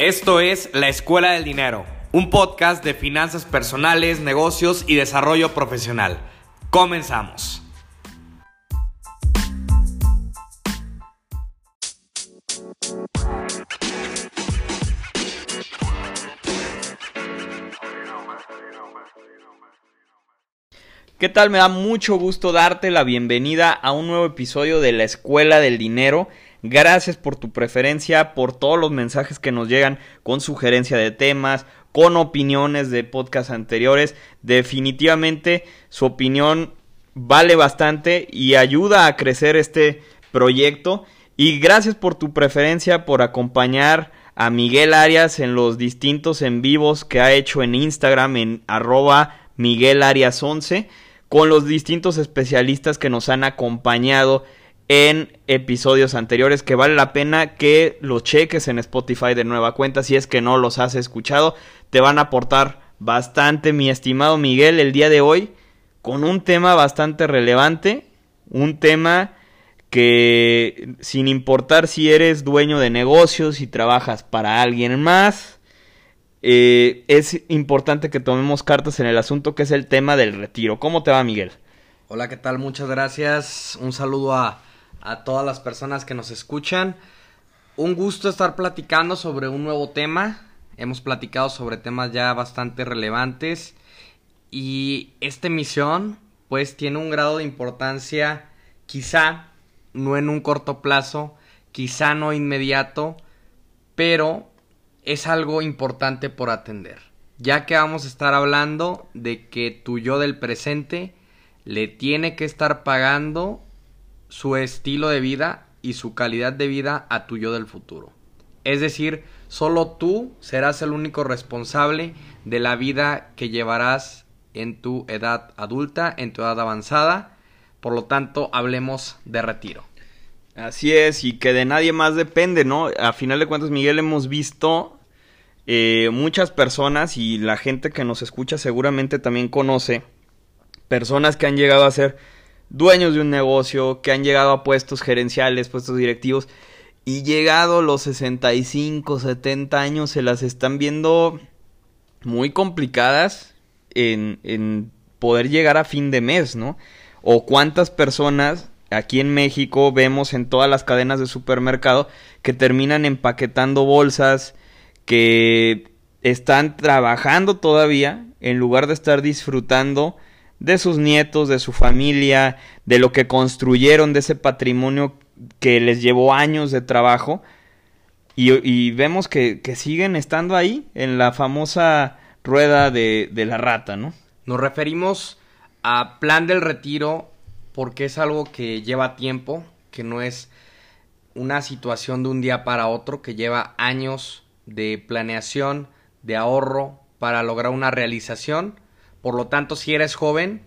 Esto es La Escuela del Dinero, un podcast de finanzas personales, negocios y desarrollo profesional. Comenzamos. ¿Qué tal? Me da mucho gusto darte la bienvenida a un nuevo episodio de La Escuela del Dinero. Gracias por tu preferencia, por todos los mensajes que nos llegan con sugerencia de temas, con opiniones de podcasts anteriores. Definitivamente su opinión vale bastante y ayuda a crecer este proyecto. Y gracias por tu preferencia, por acompañar a Miguel Arias en los distintos en vivos que ha hecho en Instagram en arroba Miguel Arias 11 con los distintos especialistas que nos han acompañado en episodios anteriores que vale la pena que los cheques en Spotify de nueva cuenta si es que no los has escuchado te van a aportar bastante mi estimado Miguel el día de hoy con un tema bastante relevante un tema que sin importar si eres dueño de negocios y trabajas para alguien más eh, es importante que tomemos cartas en el asunto que es el tema del retiro ¿cómo te va Miguel? Hola, ¿qué tal? Muchas gracias. Un saludo a, a todas las personas que nos escuchan. Un gusto estar platicando sobre un nuevo tema. Hemos platicado sobre temas ya bastante relevantes. Y esta emisión, pues, tiene un grado de importancia, quizá no en un corto plazo, quizá no inmediato, pero es algo importante por atender. Ya que vamos a estar hablando de que tu yo del presente le tiene que estar pagando su estilo de vida y su calidad de vida a tu yo del futuro. Es decir, solo tú serás el único responsable de la vida que llevarás en tu edad adulta, en tu edad avanzada. Por lo tanto, hablemos de retiro. Así es, y que de nadie más depende, ¿no? A final de cuentas, Miguel, hemos visto eh, muchas personas y la gente que nos escucha seguramente también conoce personas que han llegado a ser dueños de un negocio, que han llegado a puestos gerenciales, puestos directivos, y llegado los 65, 70 años, se las están viendo muy complicadas en, en poder llegar a fin de mes, ¿no? O cuántas personas aquí en México vemos en todas las cadenas de supermercado que terminan empaquetando bolsas, que están trabajando todavía en lugar de estar disfrutando de sus nietos, de su familia, de lo que construyeron, de ese patrimonio que les llevó años de trabajo. Y, vemos que, siguen estando ahí en la famosa rueda de, de la rata, ¿no? Nos referimos a plan del retiro porque es algo que lleva tiempo, que no es una situación de un día para otro, que lleva años de planeación, de ahorro para lograr una realización por lo tanto, si eres joven,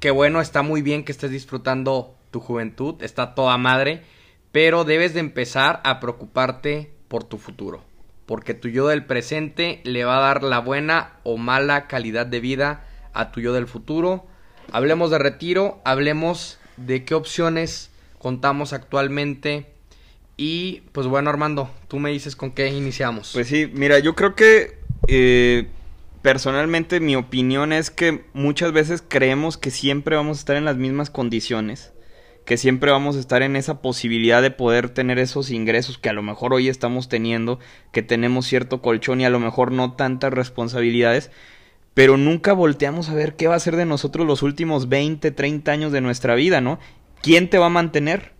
qué bueno, está muy bien que estés disfrutando tu juventud, está toda madre, pero debes de empezar a preocuparte por tu futuro, porque tu yo del presente le va a dar la buena o mala calidad de vida a tu yo del futuro. Hablemos de retiro, hablemos de qué opciones contamos actualmente. Y pues bueno, Armando, tú me dices con qué iniciamos. Pues sí, mira, yo creo que eh, personalmente mi opinión es que muchas veces creemos que siempre vamos a estar en las mismas condiciones, que siempre vamos a estar en esa posibilidad de poder tener esos ingresos que a lo mejor hoy estamos teniendo, que tenemos cierto colchón y a lo mejor no tantas responsabilidades, pero nunca volteamos a ver qué va a ser de nosotros los últimos 20, 30 años de nuestra vida, ¿no? ¿Quién te va a mantener?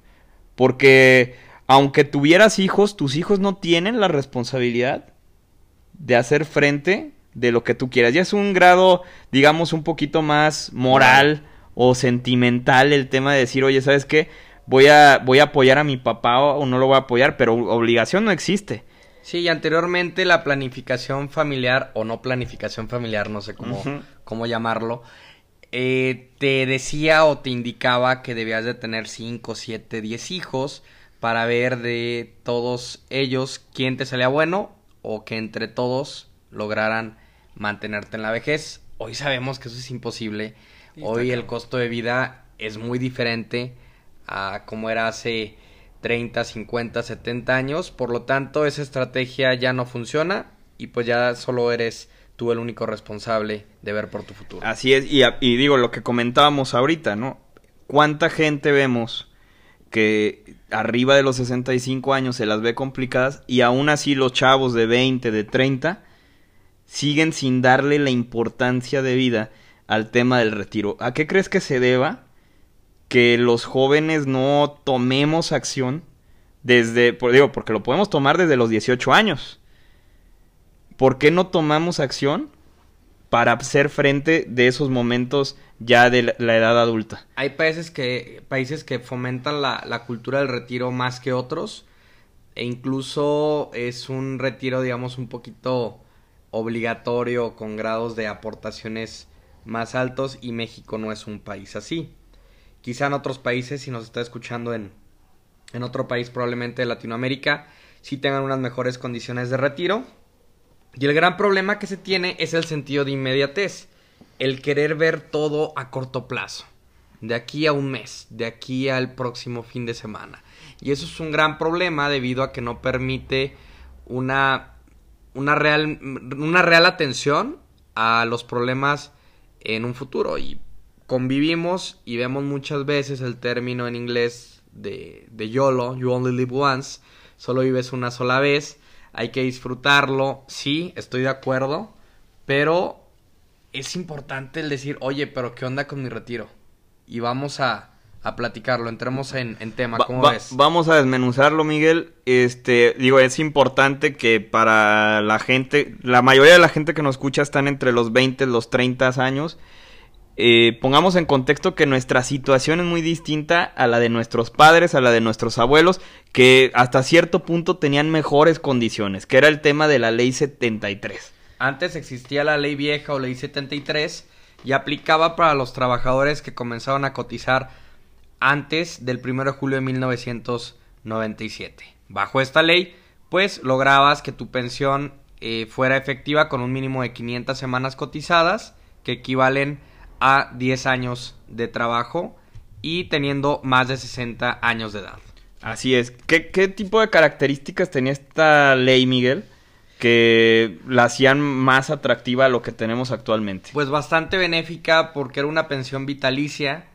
Porque aunque tuvieras hijos, tus hijos no tienen la responsabilidad de hacer frente de lo que tú quieras. Ya es un grado, digamos, un poquito más moral o sentimental el tema de decir, oye, ¿sabes qué? Voy a, voy a apoyar a mi papá o, no lo voy a apoyar, pero obligación no existe. Sí, y anteriormente la planificación familiar o no planificación familiar, no sé cómo, cómo llamarlo, eh, te decía o te indicaba que debías de tener 5, 7, 10 hijos para ver de todos ellos quién te salía bueno o que entre todos lograran mantenerte en la vejez. Hoy sabemos que eso es imposible. Hoy el costo de vida es muy diferente a como era hace 30, 50, 70 años. Por lo tanto, esa estrategia ya no funciona y pues ya solo eres tú el único responsable de ver por tu futuro. Así es, y, y digo lo que comentábamos ahorita, ¿no? ¿Cuánta gente vemos que arriba de los 65 años se las ve complicadas y aún así los chavos de 20, de 30 siguen sin darle la importancia de vida al tema del retiro? ¿A qué crees que se deba que los jóvenes no tomemos acción desde, digo, porque lo podemos tomar desde los 18 años? ¿Por qué no tomamos acción para hacer frente de esos momentos ya de la edad adulta. Hay países que, países que fomentan la, la cultura del retiro más que otros e incluso es un retiro digamos un poquito obligatorio con grados de aportaciones más altos y México no es un país así. Quizá en otros países, si nos está escuchando en, en otro país probablemente de Latinoamérica, sí tengan unas mejores condiciones de retiro, y el gran problema que se tiene es el sentido de inmediatez, el querer ver todo a corto plazo, de aquí a un mes, de aquí al próximo fin de semana. Y eso es un gran problema debido a que no permite una, una, real, una real atención a los problemas en un futuro. Y convivimos y vemos muchas veces el término en inglés de, de YOLO, You Only Live Once, solo vives una sola vez hay que disfrutarlo, sí, estoy de acuerdo, pero es importante el decir, oye, pero ¿qué onda con mi retiro? Y vamos a, a platicarlo, entremos en, en tema, ¿cómo ves? Vamos a desmenuzarlo, Miguel. Este, digo, es importante que para la gente, la mayoría de la gente que nos escucha están entre los 20 y los 30 años. Eh, pongamos en contexto que nuestra situación es muy distinta a la de nuestros padres, a la de nuestros abuelos, que hasta cierto punto tenían mejores condiciones, que era el tema de la ley 73. Antes existía la ley vieja o ley 73 y aplicaba para los trabajadores que comenzaban a cotizar antes del 1 de julio de 1997. Bajo esta ley, pues lograbas que tu pensión eh, fuera efectiva con un mínimo de 500 semanas cotizadas, que equivalen a 10 años de trabajo y teniendo más de 60 años de edad. Así es. ¿Qué, tipo de características tenía esta ley, Miguel? que la hacían más atractiva a lo que tenemos actualmente. Pues bastante benéfica porque era una pensión vitalicia.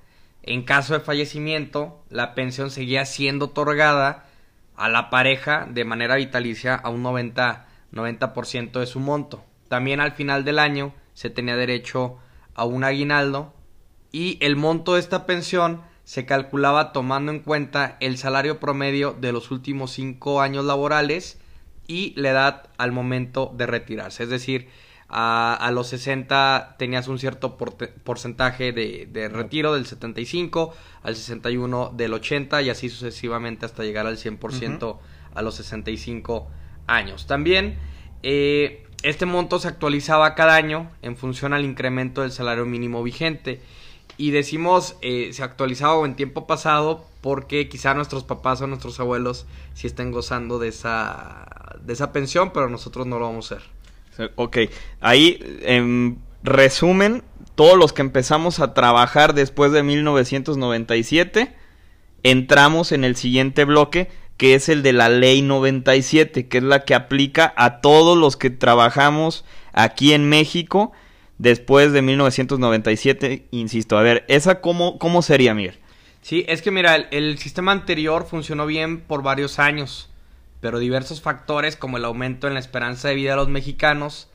En caso de fallecimiento, la pensión seguía siendo otorgada a la pareja de manera vitalicia a un 90%, 90 de su monto. También al final del año se tenía derecho a un aguinaldo y el monto de esta pensión se calculaba tomando en cuenta el salario promedio de los últimos cinco años laborales y la edad al momento de retirarse. Es decir, a, los 60 tenías un cierto porcentaje de, retiro del 75, al 61 del 80 y así sucesivamente hasta llegar al 100% a los 65 años. También eh, este monto se actualizaba cada año en función al incremento del salario mínimo vigente. Y decimos eh, se actualizaba en tiempo pasado porque quizá nuestros papás o nuestros abuelos sí estén gozando de esa, de esa pensión, pero nosotros no lo vamos a hacer. Ok, ahí en resumen, todos los que empezamos a trabajar después de 1997, entramos en el siguiente bloque que es el de la ley 97, que es la que aplica a todos los que trabajamos aquí en México después de 1997, insisto. A ver, ¿esa cómo, cómo sería, Miguel? Sí, es que mira, el, sistema anterior funcionó bien por varios años, pero diversos factores como el aumento en la esperanza de vida de los mexicanos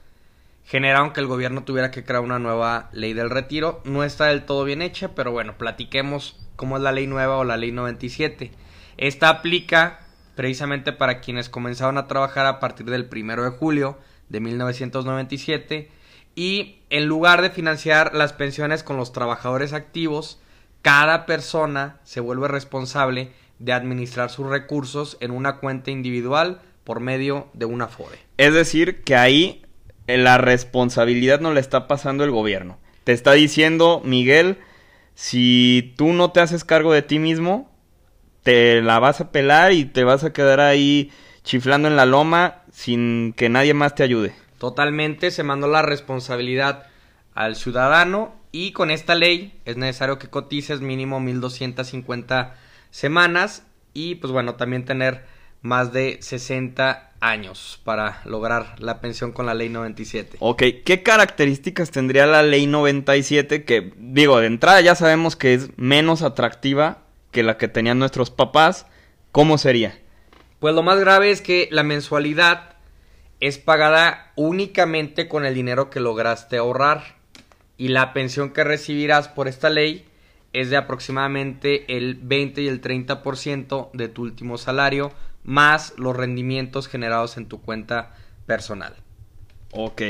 generaron que el gobierno tuviera que crear una nueva ley del retiro. No está del todo bien hecha, pero bueno, platiquemos cómo es la ley nueva o la ley 97. Esta aplica precisamente para quienes comenzaron a trabajar a partir del primero de julio de 1997 y en lugar de financiar las pensiones con los trabajadores activos, cada persona se vuelve responsable de administrar sus recursos en una cuenta individual por medio de una FORE. Es decir, que ahí eh, la responsabilidad no le está pasando el gobierno. Te está diciendo, Miguel, si tú no te haces cargo de ti mismo, te la vas a pelar y te vas a quedar ahí chiflando en la loma sin que nadie más te ayude. Totalmente, se mandó la responsabilidad al ciudadano y con esta ley es necesario que cotices mínimo 1250 semanas y pues bueno, también tener más de 60 años para lograr la pensión con la ley 97. Ok, ¿qué características tendría la ley 97 que, digo, de entrada ya sabemos que es menos atractiva que la que tenían nuestros papás? ¿Cómo sería? Pues lo más grave es que la mensualidad es pagada únicamente con el dinero que lograste ahorrar y la pensión que recibirás por esta ley es de aproximadamente el 20 y el 30% de tu último salario más los rendimientos generados en tu cuenta personal. Ok,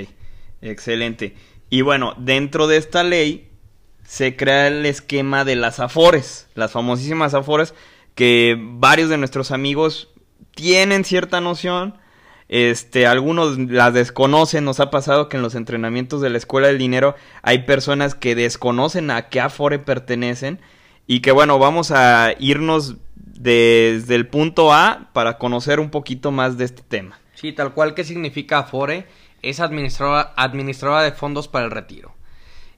excelente. Y bueno, dentro de esta ley se crea el esquema de las afores, las famosísimas afores que varios de nuestros amigos tienen cierta noción, este, algunos las desconocen, nos ha pasado que en los entrenamientos de la Escuela del Dinero hay personas que desconocen a qué Afore pertenecen y que bueno, vamos a irnos desde el punto A para conocer un poquito más de este tema. Sí, tal cual que significa Afore, es administradora, administradora de fondos para el retiro.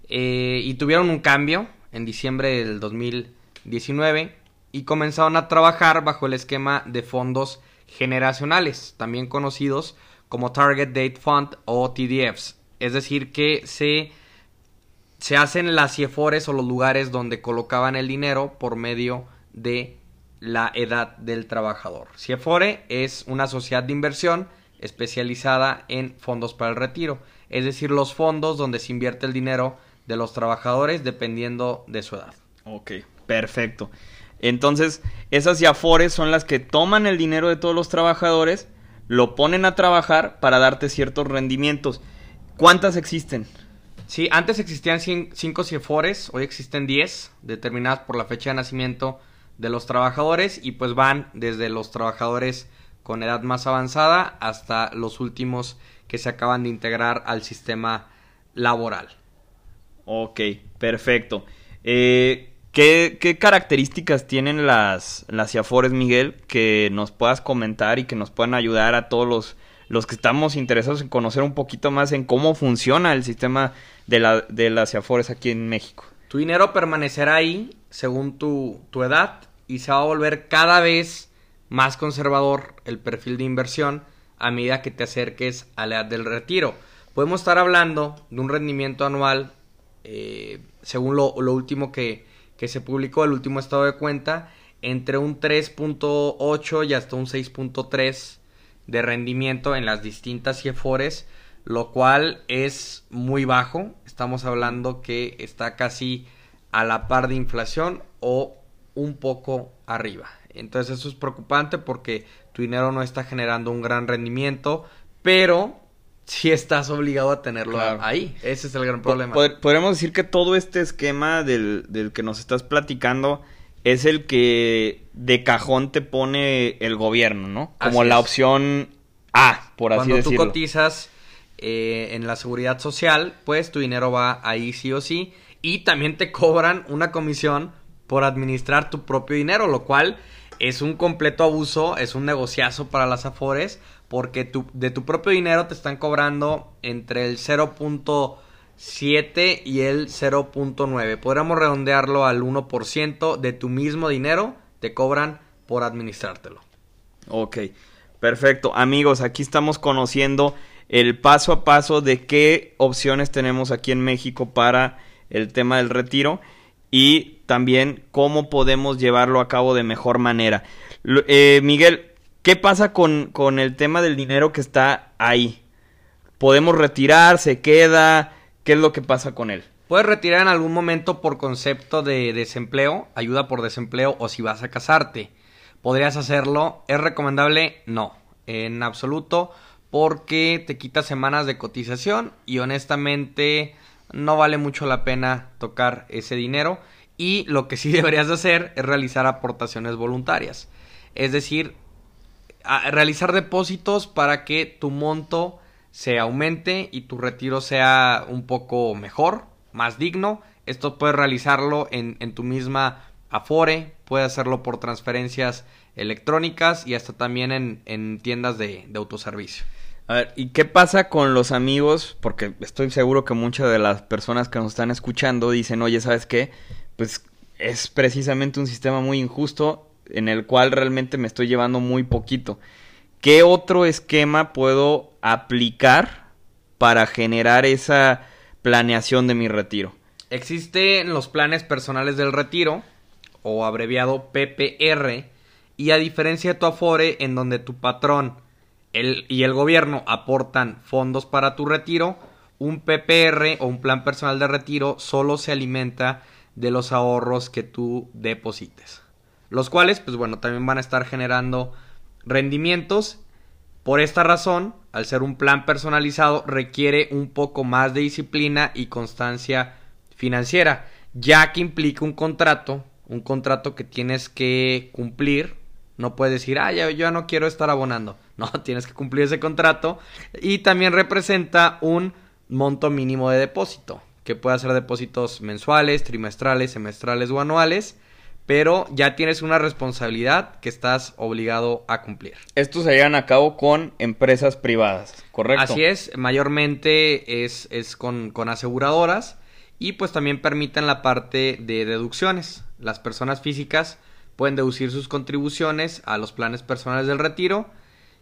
Eh, y tuvieron un cambio en diciembre del 2019 y comenzaron a trabajar bajo el esquema de fondos generacionales, también conocidos como Target Date Fund o TDFs. Es decir, que se, se hacen las CIEFORES o los lugares donde colocaban el dinero por medio de la edad del trabajador. CIEFORE es una sociedad de inversión especializada en fondos para el retiro, es decir, los fondos donde se invierte el dinero de los trabajadores dependiendo de su edad. Ok, perfecto. Entonces, esas YAFORES son las que toman el dinero de todos los trabajadores, lo ponen a trabajar para darte ciertos rendimientos. ¿Cuántas existen? Sí, antes existían 5 CIEFORES, hoy existen 10, determinadas por la fecha de nacimiento de los trabajadores y pues van desde los trabajadores con edad más avanzada hasta los últimos que se acaban de integrar al sistema laboral. Ok, perfecto. Eh, ¿Qué, características tienen las, las CIAFORES, Miguel, que nos puedas comentar y que nos puedan ayudar a todos los, los que estamos interesados en conocer un poquito más en cómo funciona el sistema de, la, de las CIAFORES aquí en México? Tu dinero permanecerá ahí según tu, tu edad y se va a volver cada vez más conservador el perfil de inversión a medida que te acerques a la edad del retiro. Podemos estar hablando de un rendimiento anual, eh, según lo, lo último que, que se publicó el último estado de cuenta entre un 3.8 y hasta un 6.3 de rendimiento en las distintas CIEFORES, lo cual es muy bajo. Estamos hablando que está casi a la par de inflación o un poco arriba. Entonces eso es preocupante porque tu dinero no está generando un gran rendimiento, pero si estás obligado a tenerlo ahí. Ese es el gran problema. podemos decir que todo este esquema del, del, que nos estás platicando es el que de cajón te pone el gobierno, ¿no? Como la opción A, por así decirlo. Cuando tú cotizas eh, en la seguridad social, pues tu dinero va ahí sí o sí. Y también te cobran una comisión por administrar tu propio dinero, lo cual es un completo abuso, es un negociazo para las Afores porque de tu propio dinero te están cobrando entre el 0.7 y el 0.9. Podríamos redondearlo al 1% de tu mismo dinero, te cobran por administrártelo. Ok, perfecto. Amigos, aquí estamos conociendo el paso a paso de qué opciones tenemos aquí en México para el tema del retiro y también cómo podemos llevarlo a cabo de mejor manera. Eh, Miguel, ¿Qué pasa con, con el tema del dinero que está ahí? ¿Podemos retirar? ¿Se queda? ¿Qué es lo que pasa con él? Puedes retirar en algún momento por concepto de desempleo, ayuda por desempleo o si vas a casarte. ¿Podrías hacerlo? ¿Es recomendable? No, en absoluto, porque te quita semanas de cotización y honestamente no vale mucho la pena tocar ese dinero. Y lo que sí deberías hacer es realizar aportaciones voluntarias. Es decir, realizar depósitos para que tu monto se aumente y tu retiro sea un poco mejor, más digno. Esto puedes realizarlo en, tu misma Afore, puedes hacerlo por transferencias electrónicas y hasta también en, tiendas de, de, autoservicio. A ver, ¿y qué pasa con los amigos? Porque estoy seguro que muchas de las personas que nos están escuchando dicen, oye, ¿sabes qué? Pues es precisamente un sistema muy injusto en el cual realmente me estoy llevando muy poquito. ¿Qué otro esquema puedo aplicar para generar esa planeación de mi retiro? Existen los planes personales del retiro, o abreviado PPR, y a diferencia de tu Afore, en donde tu patrón y el gobierno aportan fondos para tu retiro, un PPR o un plan personal de retiro solo se alimenta de los ahorros que tú deposites. Los cuales, pues bueno, también van a estar generando rendimientos. Por esta razón, al ser un plan personalizado, requiere un poco más de disciplina y constancia financiera, ya que implica un contrato, un contrato que tienes que cumplir. No puedes decir, ah, ya, yo ya no quiero estar abonando. No, tienes que cumplir ese contrato. Y también representa un monto mínimo de depósito, que puede ser depósitos mensuales, trimestrales, semestrales o anuales, pero ya tienes una responsabilidad que estás obligado a cumplir. Estos se llevan a cabo con empresas privadas, ¿correcto? Así es, mayormente es, es con, con aseguradoras y pues también permiten la parte de deducciones. Las personas físicas pueden deducir sus contribuciones a los planes personales del retiro,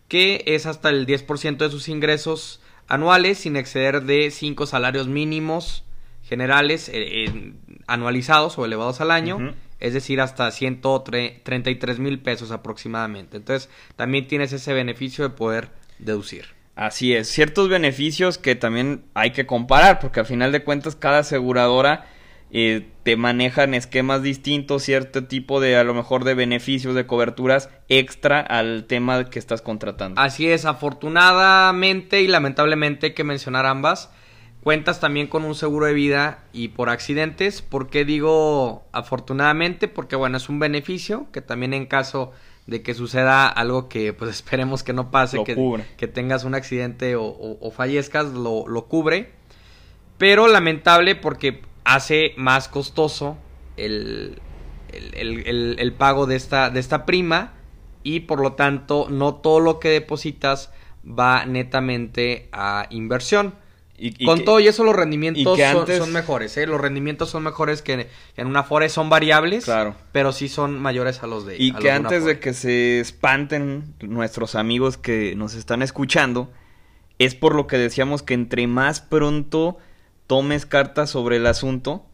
que es hasta el 10% de sus ingresos anuales sin exceder de 5 salarios mínimos generales eh, anualizados o elevados al año, es decir, hasta 133 mil pesos aproximadamente. Entonces, también tienes ese beneficio de poder deducir. Así es, ciertos beneficios que también hay que comparar, porque al final de cuentas cada aseguradora eh, te manejan esquemas distintos, cierto tipo de a lo mejor de beneficios, de coberturas extra al tema que estás contratando. Así es, afortunadamente y lamentablemente hay que mencionar ambas. Cuentas también con un seguro de vida y por accidentes. ¿Por qué digo afortunadamente? Porque bueno, es un beneficio que también en caso de que suceda algo que pues esperemos que no pase, que, que, tengas un accidente o, fallezcas, lo, lo cubre. Pero lamentable porque hace más costoso el, el, pago de esta, de esta prima y por lo tanto no todo lo que depositas va netamente a inversión. Y, Con todo y eso los rendimientos son, mejores, ¿eh? Los rendimientos son mejores que en una Fore, son variables, claro. pero sí son mayores a los de... Y que antes de que se espanten nuestros amigos que nos están escuchando, es por lo que decíamos que entre más pronto tomes cartas sobre el asunto,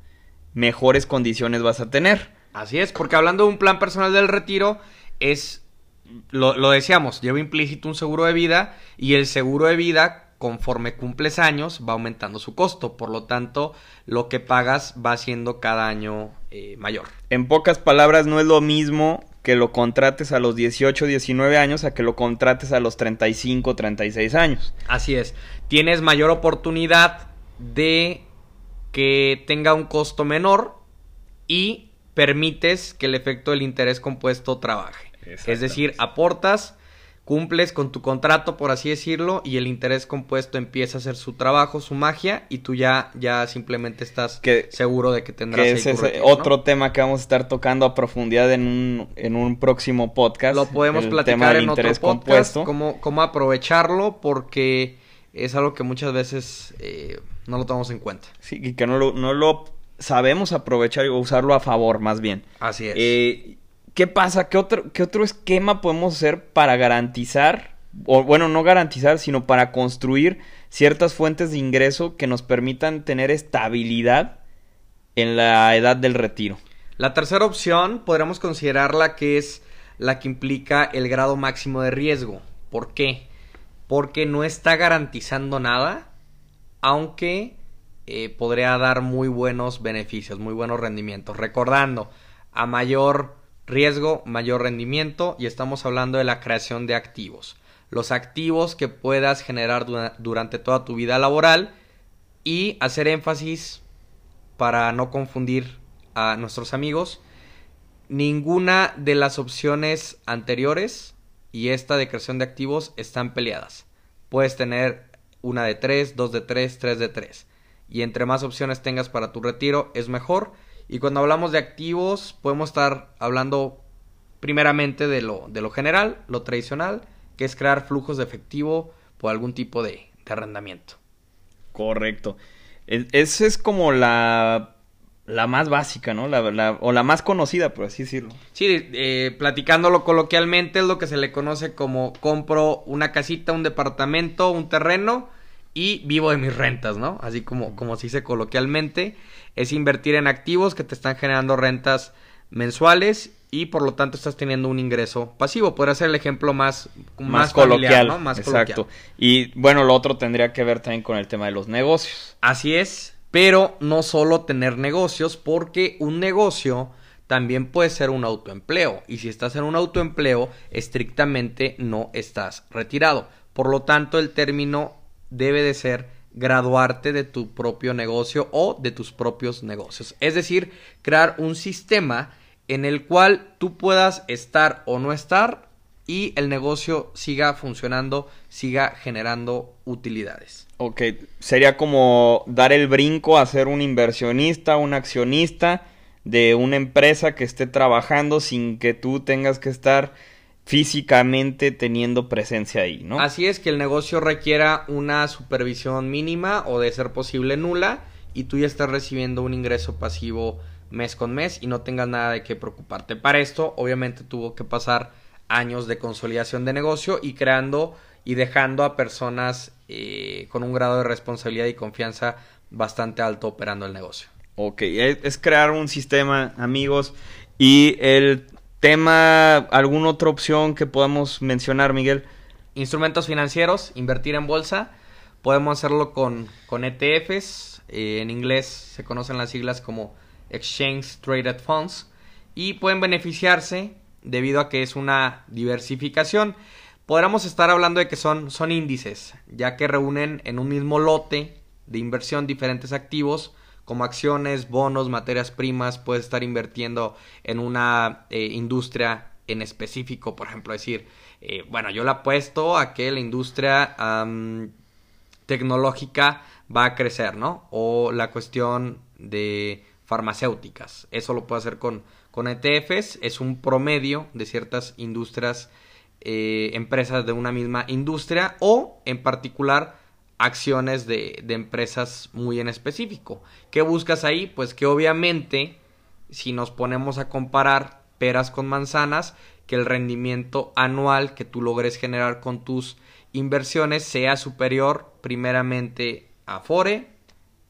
mejores condiciones vas a tener. Así es, porque hablando de un plan personal del retiro, es, lo, lo decíamos, lleva implícito un seguro de vida y el seguro de vida conforme cumples años va aumentando su costo, por lo tanto lo que pagas va siendo cada año eh, mayor. En pocas palabras no es lo mismo que lo contrates a los 18, 19 años a que lo contrates a los 35, 36 años. Así es, tienes mayor oportunidad de que tenga un costo menor y permites que el efecto del interés compuesto trabaje. Es decir, aportas, cumples con tu contrato, por así decirlo, y el interés compuesto empieza a hacer su trabajo, su magia, y tú ya, ya simplemente estás seguro de que tendrás que ese es otro tema que vamos a estar tocando a profundidad en un, en un próximo podcast. Lo podemos platicar en otro podcast, compuesto. Cómo, cómo aprovecharlo, porque es algo que muchas veces eh, no lo tomamos en cuenta. Sí, y que no lo, no lo sabemos aprovechar o usarlo a favor, más bien. Así es. Eh, ¿Qué pasa? ¿Qué otro, ¿Qué otro esquema podemos hacer para garantizar, o bueno, no garantizar, sino para construir ciertas fuentes de ingreso que nos permitan tener estabilidad en la edad del retiro? La tercera opción podríamos considerarla que es la que implica el grado máximo de riesgo. ¿Por qué? Porque no está garantizando nada, aunque eh, podría dar muy buenos beneficios, muy buenos rendimientos. Recordando, a mayor riesgo, mayor rendimiento y estamos hablando de la creación de activos. Los activos que puedas generar durante toda tu vida laboral y hacer énfasis para no confundir a nuestros amigos. Ninguna de las opciones anteriores y esta de creación de activos están peleadas. Puedes tener una de 3, dos de 3, tres de 3. Y entre más opciones tengas para tu retiro es mejor. Y cuando hablamos de activos podemos estar hablando primeramente de lo, de lo general, lo tradicional, que es crear flujos de efectivo por algún tipo de, de arrendamiento. Correcto. Esa es como la la más básica, ¿no? La, o la más conocida, por así decirlo. Sí, eh, platicándolo coloquialmente es lo que se le conoce como compro una casita, un departamento, un terreno y vivo de mis rentas, ¿no? Así como, como se dice coloquialmente, es invertir en activos que te están generando rentas mensuales y por lo tanto estás teniendo un ingreso pasivo. Podría ser el ejemplo más, más, coloquial, ¿no? Más Exacto. Y bueno, lo otro tendría que ver también con el tema de los negocios. Así es, pero no solo tener negocios, porque un negocio también puede ser un autoempleo. Y si estás en un autoempleo, estrictamente no estás retirado. Por lo tanto, el término debe de ser graduarte de tu propio negocio o de tus propios negocios. Es decir, crear un sistema en el cual tú puedas estar o no estar y el negocio siga funcionando, siga generando utilidades. Ok, sería como dar el brinco a ser un inversionista, un accionista de una empresa que esté trabajando sin que tú tengas que estar físicamente teniendo presencia ahí, ¿no? Así es, que el negocio requiera una supervisión mínima o de ser posible nula y tú ya estás recibiendo un ingreso pasivo mes con mes y no tengas nada de qué preocuparte. Para esto, obviamente, tuvo que pasar años de consolidación de negocio y creando y dejando a personas eh, con un grado de responsabilidad y confianza bastante alto operando el negocio. Ok, es crear un sistema, amigos, y el tema, alguna otra opción que podamos mencionar, Miguel. Instrumentos financieros, invertir en bolsa. Podemos hacerlo con, con ETFs. Eh, en inglés se conocen las siglas como Exchange Traded Funds. Y pueden beneficiarse debido a que es una diversificación. Podríamos estar hablando de que son, son índices, ya que reúnen en un mismo lote de inversión diferentes activos como acciones, bonos, materias primas, puedes estar invirtiendo en una eh, industria en específico, por ejemplo, decir, eh, bueno, yo le apuesto a que la industria tecnológica va a crecer, ¿no? O la cuestión de farmacéuticas. Eso lo puedo hacer con, con ETFs, es un promedio de ciertas industrias, eh, empresas de una misma industria o en particular acciones de, de, empresas muy en específico. ¿Qué buscas ahí? Pues que obviamente, si nos ponemos a comparar peras con manzanas, que el rendimiento anual que tú logres generar con tus inversiones sea superior primeramente a Fore,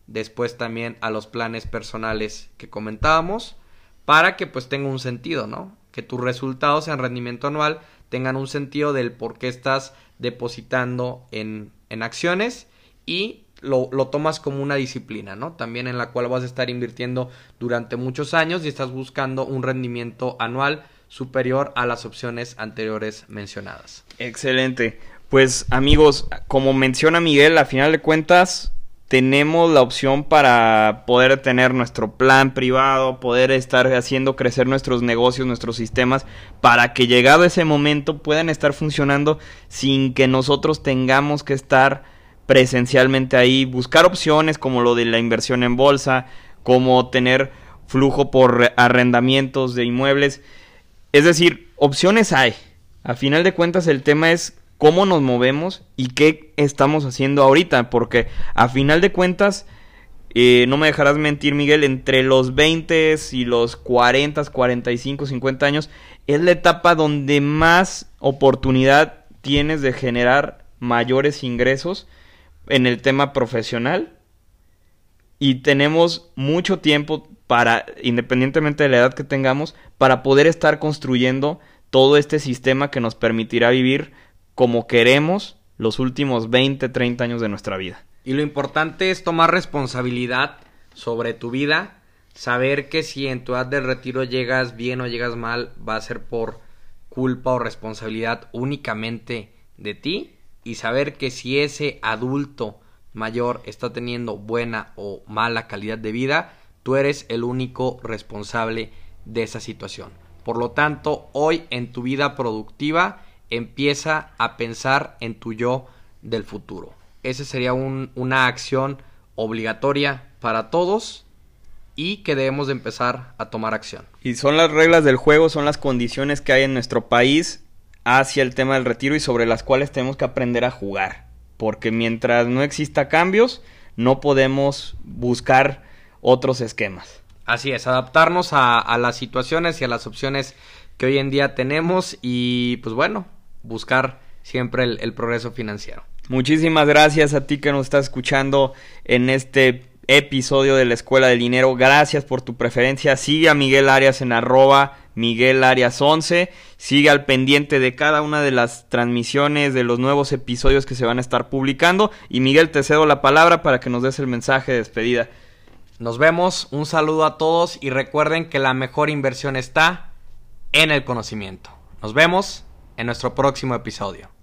después también a los planes personales que comentábamos, para que pues tenga un sentido, ¿no? Que tus resultados en rendimiento anual tengan un sentido del por qué estás depositando en en acciones y lo, lo, tomas como una disciplina, ¿no? También en la cual vas a estar invirtiendo durante muchos años y estás buscando un rendimiento anual superior a las opciones anteriores mencionadas. Excelente. Pues amigos, como menciona Miguel, a final de cuentas tenemos la opción para poder tener nuestro plan privado, poder estar haciendo crecer nuestros negocios, nuestros sistemas, para que llegado ese momento puedan estar funcionando sin que nosotros tengamos que estar presencialmente ahí, buscar opciones como lo de la inversión en bolsa, como tener flujo por arrendamientos de inmuebles. Es decir, opciones hay. A final de cuentas el tema es cómo nos movemos y qué estamos haciendo ahorita, porque a final de cuentas, eh, no me dejarás mentir Miguel, entre los 20 y los 40, 45, 50 años, es la etapa donde más oportunidad tienes de generar mayores ingresos en el tema profesional. Y tenemos mucho tiempo para, independientemente de la edad que tengamos, para poder estar construyendo todo este sistema que nos permitirá vivir como queremos los últimos 20, 30 años de nuestra vida. Y lo importante es tomar responsabilidad sobre tu vida, saber que si en tu edad del retiro llegas bien o llegas mal, va a ser por culpa o responsabilidad únicamente de ti y saber que si ese adulto mayor está teniendo buena o mala calidad de vida, tú eres el único responsable de esa situación. Por lo tanto, hoy en tu vida productiva, empieza a pensar en tu yo del futuro. Esa sería una acción obligatoria para todos y que debemos de empezar a tomar acción. Y son las reglas del juego, son las condiciones que hay en nuestro país hacia el tema del retiro y sobre las cuales tenemos que aprender a jugar. Porque mientras no exista cambios, no podemos buscar otros esquemas. Así es, adaptarnos a, las situaciones y a las opciones que hoy en día tenemos y pues bueno, buscar siempre el, progreso financiero. Muchísimas gracias a ti que nos estás escuchando en este episodio de la Escuela del Dinero. Gracias por tu preferencia. Sigue a Miguel Arias en arroba Miguel Arias 11. Sigue al pendiente de cada una de las transmisiones, de los nuevos episodios que se van a estar publicando. Y Miguel, te cedo la palabra para que nos des el mensaje de despedida. Nos vemos, un saludo a todos y recuerden que la mejor inversión está en el conocimiento. Nos vemos en nuestro próximo episodio.